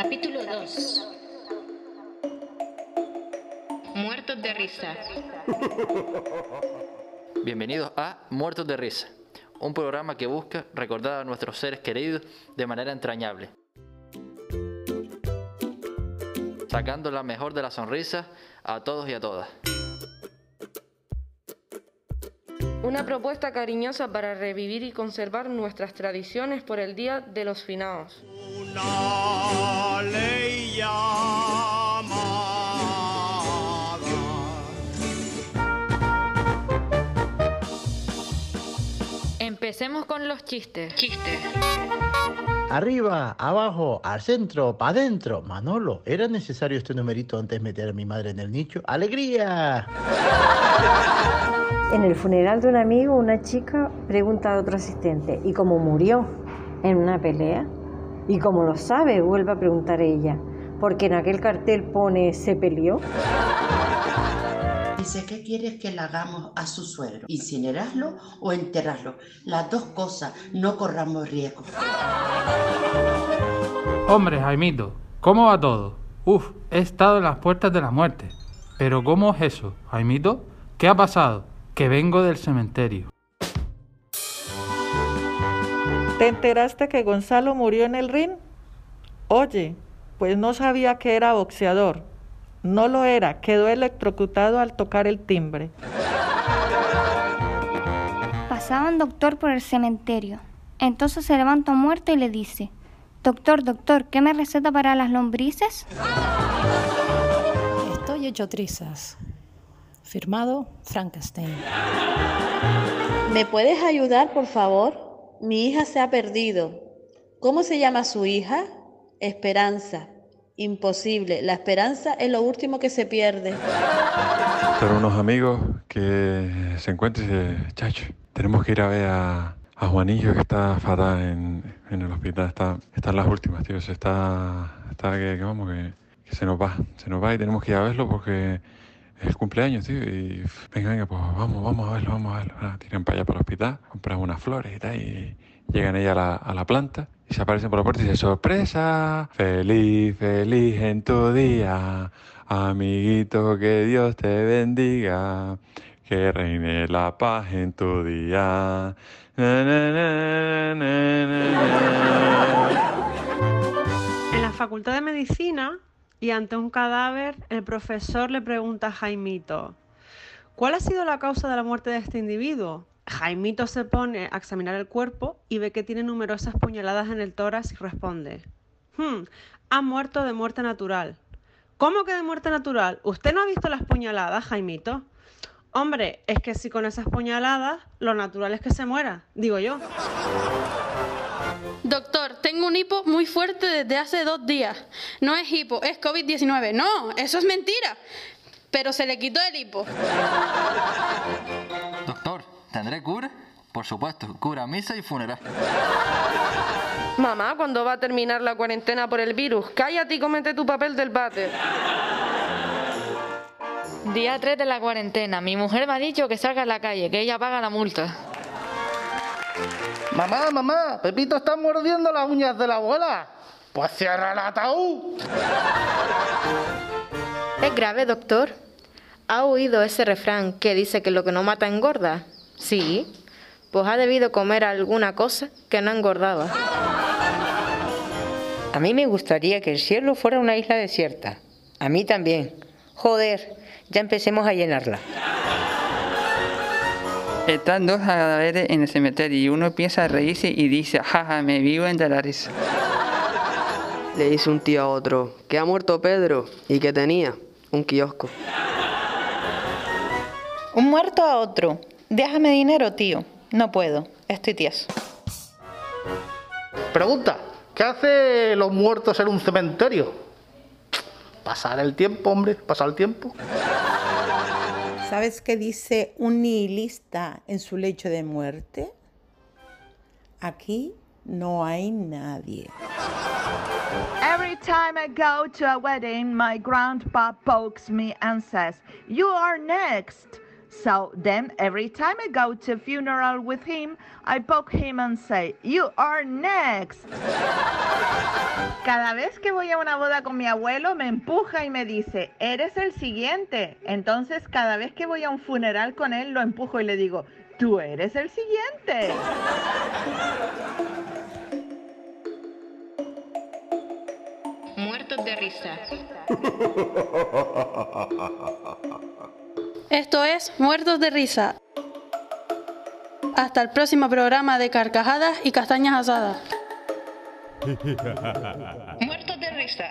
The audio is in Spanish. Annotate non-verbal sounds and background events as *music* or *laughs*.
Capítulo 2 Muertos de risa. Bienvenidos a Muertos de Risa, un programa que busca recordar a nuestros seres queridos de manera entrañable. Sacando la mejor de las sonrisas a todos y a todas. Una propuesta cariñosa para revivir y conservar nuestras tradiciones por el Día de los Finados. Una ley llamada. Empecemos con los chistes. Chistes. Arriba, abajo, al centro, para adentro. Manolo, ¿era necesario este numerito antes de meter a mi madre en el nicho? ¡Alegría! *laughs* En el funeral de un amigo, una chica pregunta a otro asistente, ¿y cómo murió? ¿En una pelea? ¿Y cómo lo sabe? Vuelve a preguntar ella, porque en aquel cartel pone ¿se peleó? Dice, ¿qué quieres que le hagamos a su suegro? ¿Incinerarlo o enterrarlo? Las dos cosas, no corramos riesgo. Hombre, Jaimito, ¿cómo va todo? Uf, he estado en las puertas de la muerte. Pero ¿cómo es eso, Jaimito? ¿Qué ha pasado? Que vengo del cementerio. ¿Te enteraste que Gonzalo murió en el ring? Oye, pues no sabía que era boxeador. No lo era, quedó electrocutado al tocar el timbre. Pasaba un doctor por el cementerio. Entonces se levanta muerto y le dice, Doctor, doctor, ¿qué me receta para las lombrices? Estoy hecho trizas. Firmado Frankenstein. ¿Me puedes ayudar, por favor? Mi hija se ha perdido. ¿Cómo se llama su hija? Esperanza. Imposible. La esperanza es lo último que se pierde. Pero unos amigos que se encuentran y dicen, chacho, tenemos que ir a ver a, Juanillo que está fatal en, el hospital. Está, está en las últimas, tío. Se está, está que, vamos, que se nos va. Se nos va y tenemos que ir a verlo porque es el cumpleaños, tío. Y venga, venga, pues vamos, vamos a verlo, vamos a verlo. Ah, tiran para allá para el hospital, compran unas flores y tal. Y llegan ella a la, a la planta y se aparecen por la puerta y dicen, sorpresa, feliz, feliz en tu día. Amiguito, que Dios te bendiga. Que reine la paz en tu día. En la Facultad de Medicina y ante un cadáver, el profesor le pregunta a Jaimito, ¿cuál ha sido la causa de la muerte de este individuo? Jaimito se pone a examinar el cuerpo y ve que tiene numerosas puñaladas en el tórax y responde, hmm, ha muerto de muerte natural. ¿Cómo que de muerte natural? ¿Usted no ha visto las puñaladas, Jaimito? Hombre, es que si con esas puñaladas, lo natural es que se muera, digo yo. Doctor, tengo un hipo muy fuerte desde hace dos días. No es hipo, es COVID-19. No, eso es mentira. Pero se le quitó el hipo. Doctor, ¿tendré cura? Por supuesto, cura, misa y funeral. Mamá, ¿cuándo va a terminar la cuarentena por el virus? Cállate y comete tu papel del váter. Día 3 de la cuarentena. Mi mujer me ha dicho que salga a la calle, que ella paga la multa. Mamá, mamá, Pepito está mordiendo las uñas de la abuela. Pues cierra el ataúd. ¿Es grave, doctor? ¿Ha oído ese refrán que dice que lo que no mata engorda? Sí. Pues ha debido comer alguna cosa que no engordaba. A mí me gustaría que el cielo fuera una isla desierta. A mí también. Joder, ya empecemos a llenarla. Están dos cadáveres en el cementerio y uno empieza a reírse y dice, jaja, me vivo en la risa. Le dice un tío a otro, que ha muerto Pedro y que tenía un kiosco. Un muerto a otro. Déjame dinero, tío. No puedo. Estoy tieso. Pregunta, ¿qué hace los muertos en un cementerio? Pasar el tiempo, hombre, pasar el tiempo. ¿Sabes qué dice un nihilista en su lecho de muerte? Aquí no hay nadie. Every time I go to a wedding, my grandpa pokes me and says, You are next. So then every time I go to a funeral with him, I poke him and say, You are next. *laughs* Cada vez que voy a una boda con mi abuelo, me empuja y me dice, Eres el siguiente. Entonces, cada vez que voy a un funeral con él, lo empujo y le digo, Tú eres el siguiente. Muertos de risa. *laughs* Esto es Muertos de Risa. Hasta el próximo programa de Carcajadas y Castañas Asadas. *laughs* Muertos de risa.